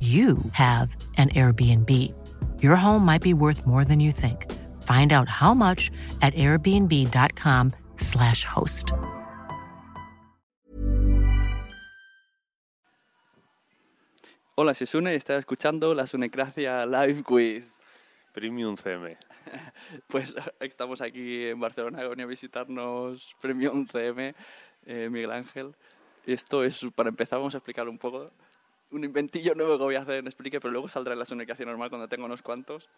you have an Airbnb. Your home might be worth more than you think. Find out how much at airbnb.com/slash host. Hola, soy Sune y estás escuchando la Sunecracia Live with... Premium CM. Pues estamos aquí en Barcelona, venía a visitarnos Premium CM, eh, Miguel Ángel. Esto es, para empezar, vamos a explicar un poco un inventillo nuevo que voy a hacer en Explique, pero luego saldrá en la Sunecracia normal cuando tenga unos cuantos.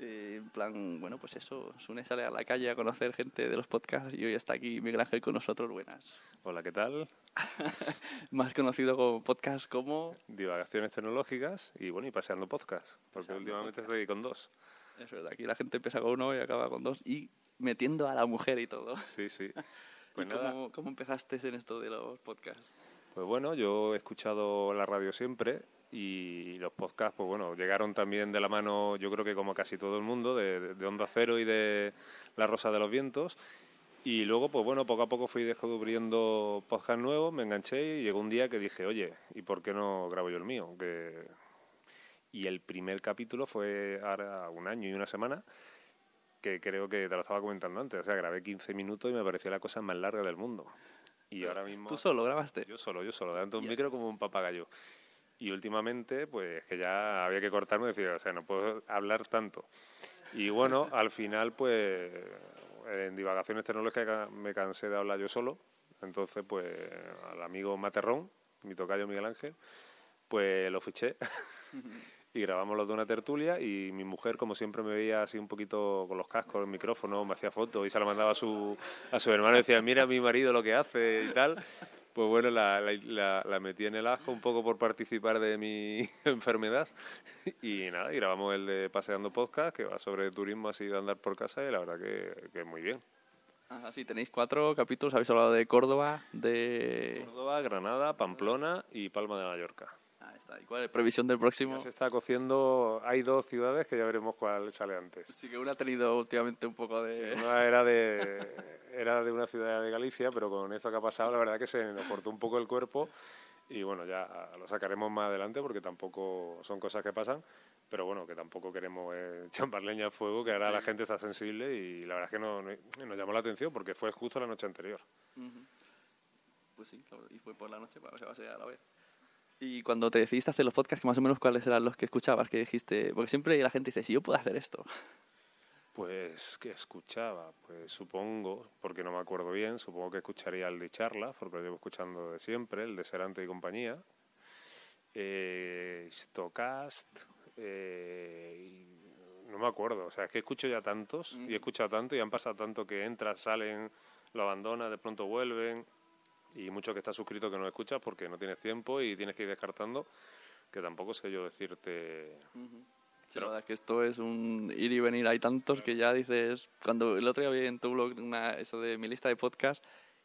Eh, en plan, bueno, pues eso, Sune sale a la calle a conocer gente de los podcasts y hoy está aquí Miguel Ángel con nosotros. Buenas. Hola, ¿qué tal? Más conocido como podcast como... Divagaciones tecnológicas y bueno, y paseando podcast, porque últimamente estoy con dos. Es verdad, aquí la gente empieza con uno y acaba con dos y metiendo a la mujer y todo. Sí, sí. Pues nada. Cómo, ¿Cómo empezaste en esto de los podcasts? Pues bueno, yo he escuchado la radio siempre y los podcasts, pues bueno, llegaron también de la mano, yo creo que como casi todo el mundo, de, de Onda Cero y de La Rosa de los Vientos. Y luego, pues bueno, poco a poco fui descubriendo podcasts nuevos, me enganché y llegó un día que dije, oye, ¿y por qué no grabo yo el mío? Que... Y el primer capítulo fue ahora un año y una semana, que creo que te lo estaba comentando antes. O sea, grabé 15 minutos y me pareció la cosa más larga del mundo. Y ahora mismo... ¿Tú solo grabaste? Yo solo, yo solo, delante de un micro como un papagayo. Y últimamente, pues que ya había que cortarme y decir, o sea, no puedo hablar tanto. Y bueno, al final, pues en divagaciones tecnológicas me cansé de hablar yo solo. Entonces, pues al amigo Materrón, mi tocayo Miguel Ángel, pues lo fiché. y grabamos los de una tertulia y mi mujer, como siempre, me veía así un poquito con los cascos, el micrófono, me hacía fotos y se la mandaba a su, a su hermano y decía, mira a mi marido lo que hace y tal. Pues bueno, la, la, la, metí en el ajo un poco por participar de mi enfermedad y nada, y grabamos el de Paseando Podcast, que va sobre turismo así de andar por casa y la verdad que, que muy bien. Ah, sí, tenéis cuatro capítulos, habéis hablado de Córdoba, de... Córdoba, Granada, Pamplona y Palma de Mallorca. ¿Y cuál es la previsión del próximo? Ya se está cociendo. Hay dos ciudades que ya veremos cuál sale antes. Sí, que una ha tenido últimamente un poco de. una era de, era de una ciudad de Galicia, pero con esto que ha pasado, la verdad que se nos cortó un poco el cuerpo. Y bueno, ya lo sacaremos más adelante porque tampoco son cosas que pasan. Pero bueno, que tampoco queremos eh, champar leña al fuego, que ahora la gente está sensible y la verdad es que no, nos llamó la atención porque fue justo la noche anterior. Pues sí, y fue por la noche, para que se va a la vez. Y cuando te decidiste hacer los podcasts, más o menos cuáles eran los que escuchabas, que dijiste, porque siempre la gente dice, si yo puedo hacer esto. Pues que escuchaba, pues supongo, porque no me acuerdo bien, supongo que escucharía el de charla, porque lo llevo escuchando de siempre, el de Serante y compañía, eh, Stocast, eh, no me acuerdo, o sea, es que escucho ya tantos y he escuchado tanto y han pasado tanto que entras, salen, lo abandonas, de pronto vuelven y mucho que estás suscrito que no escuchas porque no tienes tiempo y tienes que ir descartando, que tampoco sé yo decirte Sí, la verdad es que esto es un ir y venir. Hay tantos que ya dices. Cuando el otro día vi en tu blog una, eso de mi lista de podcast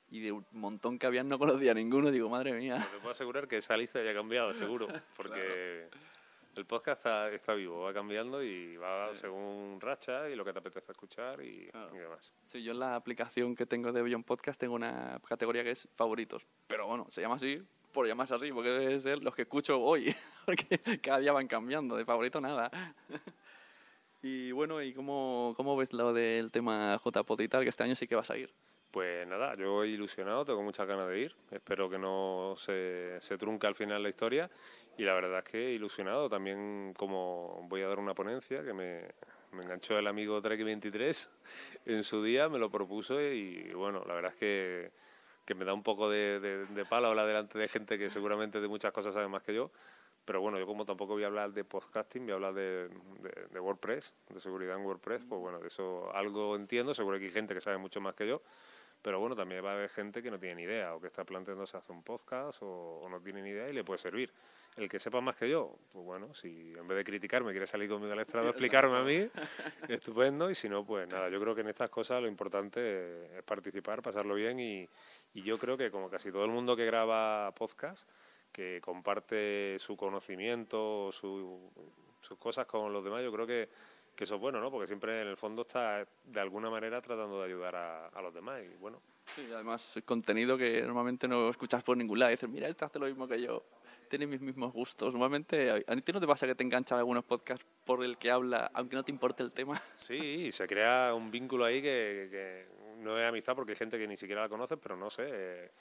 y de un montón que habían no conocía ninguno, digo, madre mía. Te puedo asegurar que esa lista ya ha cambiado, seguro, porque el podcast está, está vivo, va cambiando y va según racha y lo que te apetece escuchar y, y demás. Sí, yo en la aplicación que tengo de Beyond Podcast tengo una categoría que es favoritos. Pero bueno, se llama así por llamarse así, porque debe ser los que escucho hoy, porque cada día van cambiando, de favorito nada. Y bueno, ¿y cómo, cómo ves lo del tema JPOT y tal, que este año sí que vas a ir? Pues nada, yo ilusionado, tengo muchas ganas de ir. Espero que no se, se trunque al final la historia. Y la verdad es que ilusionado también, como voy a dar una ponencia que me, me enganchó el amigo Trek23 en su día, me lo propuso y bueno, la verdad es que, que me da un poco de, de, de palo hablar delante de gente que seguramente de muchas cosas sabe más que yo. Pero bueno, yo como tampoco voy a hablar de podcasting, voy a hablar de, de, de WordPress, de seguridad en WordPress, pues bueno, de eso algo entiendo, seguro que hay gente que sabe mucho más que yo, pero bueno, también va a haber gente que no tiene ni idea o que está planteándose hacer un podcast o, o no tiene ni idea y le puede servir. El que sepa más que yo, pues bueno, si en vez de criticarme quiere salir conmigo al estrado a explicarme a mí, estupendo, y si no, pues nada, yo creo que en estas cosas lo importante es participar, pasarlo bien y, y yo creo que como casi todo el mundo que graba podcast, que comparte su conocimiento, su, sus cosas con los demás, yo creo que, que eso es bueno, ¿no? Porque siempre en el fondo está de alguna manera tratando de ayudar a, a los demás y bueno, Sí, además es contenido que normalmente no escuchas por ningún lado. Y dices, mira, este hace lo mismo que yo, tiene mis mismos gustos. Normalmente, ¿a ti no te pasa que te enganchan algunos podcasts por el que habla, aunque no te importe el tema? Sí, y se crea un vínculo ahí que, que no es amistad porque hay gente que ni siquiera la conoce, pero no sé. eh,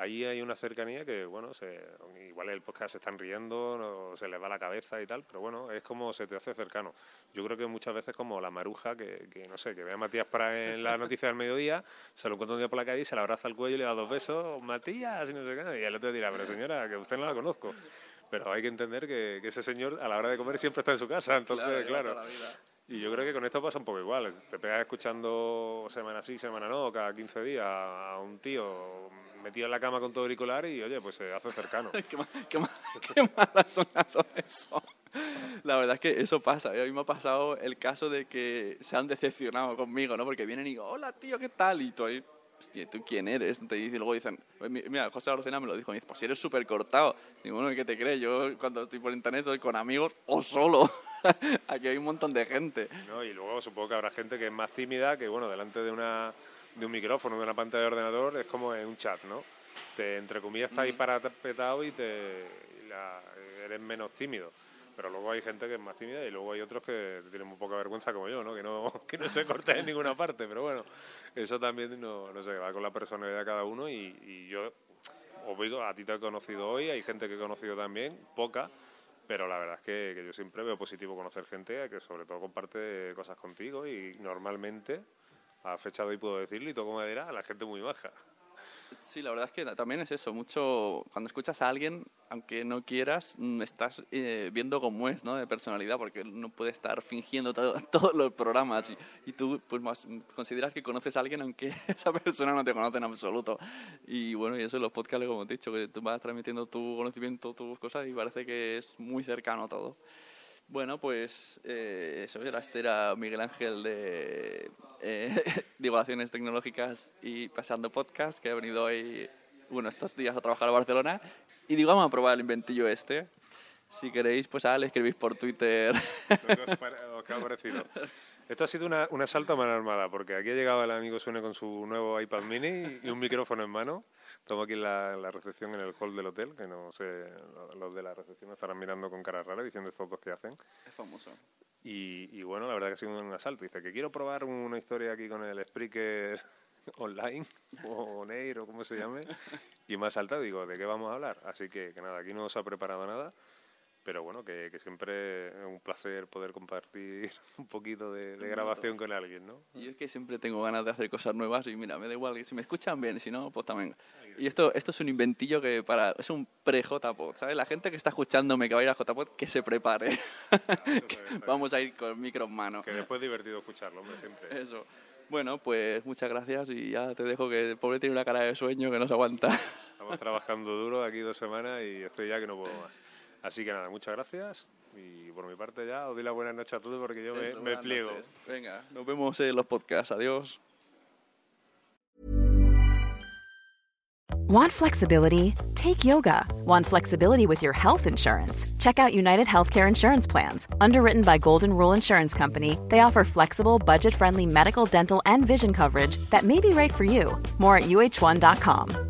ahí hay una cercanía que, bueno, se, igual el podcast se están riendo, no, se les va la cabeza y tal, pero bueno, es como se te hace cercano. Yo creo que muchas veces como la maruja que, que no sé, que ve a Matías para en la noticia del mediodía, se lo encuentra un día por la calle y se le abraza al cuello y le da dos besos, Matías, y no sé qué, y el otro dirá, pero señora, que usted no la conozco. Pero hay que entender que, que ese señor a la hora de comer siempre está en su casa, entonces, claro. Y yo creo que con esto pasa un poco igual. Te pegas escuchando semana sí, semana no, cada 15 días a un tío metido en la cama con todo auricular y, oye, pues se hace cercano. qué, ma- qué, ma- qué mal sonado eso. La verdad es que eso pasa. A mí me ha pasado el caso de que se han decepcionado conmigo, ¿no? Porque vienen y digo, hola tío, ¿qué tal? Y ahí, hostia, ¿tú quién eres? Te y luego dicen, "Pues mi- mira, José Arocena me lo dijo, me dice, pues si eres súper cortado. Digo, bueno, ¿qué te crees? Yo cuando estoy por internet estoy con amigos o solo. Aquí hay un montón de gente. ¿no? Y luego supongo que habrá gente que es más tímida, que bueno, delante de una de un micrófono, de una pantalla de ordenador, es como en un chat, ¿no? Te, entre comillas, está ahí parapetado y te y la- eres menos tímido. Pero luego hay gente que es más tímida y luego hay otros que tienen muy poca vergüenza como yo, ¿no? Que no, que no se corta en ninguna parte. Pero bueno, eso también, no, no sé, va con la personalidad de cada uno y, y yo os digo, a ti te he conocido hoy, hay gente que he conocido también, poca, pero la verdad es que, yo siempre veo positivo conocer gente que sobre todo comparte cosas contigo y normalmente, a fecha de hoy puedo decirlo y todo como dirá, la gente muy baja. Sí, la verdad es que también es eso. Mucho cuando escuchas a alguien, aunque no quieras, mm, estás eh, viendo cómo es, ¿no? De personalidad, porque no puede estar fingiendo todo- todos los programas y, y tú, pues, más consideras que conoces a alguien aunque esa persona no te conoce en absoluto. Y bueno, y eso en los podcasts, como he dicho, que tú vas transmitiendo tu conocimiento, tus cosas y parece que es muy cercano todo. Bueno, pues eh, eso era, este era Miguel Ángel de eh, Divulgaciones Tecnológicas y Pasando Podcast, que ha venido hoy, bueno, estos días a trabajar a Barcelona. Y digo, vamos a probar el inventillo este. Si queréis, pues ah, le escribís por Twitter. Lo os ha parecido. Esto ha sido una, un asalto a mano armada, porque aquí ha llegado el amigo Sune con su nuevo iPad mini y un micrófono en mano. Estamos aquí en la, en la recepción en el hall del hotel, que no sé, los de la recepción me estarán mirando con cara rara diciendo estos dos que hacen. Es famoso. Y, y bueno, la verdad que ha sido un asalto. Dice que quiero probar una historia aquí con el Spreaker online, o Neir, o como se llame, y me ha saltado, digo, ¿de qué vamos a hablar? Así que, que nada, aquí no os ha preparado nada, pero bueno, que, que siempre es un placer poder compartir un poquito de, de grabación con alguien, ¿no? Y es que siempre tengo ganas de hacer cosas nuevas y mira, me da igual, si me escuchan bien, si no, pues también. Y esto, esto es un inventillo que para es un pre-JPod, ¿sabes? La gente que está escuchándome que va a ir a JPod, que se prepare. Vamos a ir con el micro en mano. Que después es divertido escucharlo, hombre, siempre. Eso. Bueno, pues muchas gracias y ya te dejo que el pobre tiene una cara de sueño que no se aguanta. Estamos trabajando duro aquí dos semanas y estoy ya que no puedo más. Así que nada, muchas gracias y por mi parte ya os doy la buena noche a todos porque yo me, me pliego. noches. Venga, nos vemos en los podcasts. Adiós. Want flexibility? Take yoga. Want flexibility with your health insurance? Check out United Healthcare Insurance Plans. Underwritten by Golden Rule Insurance Company, they offer flexible, budget friendly medical, dental, and vision coverage that may be right for you. More at uh1.com.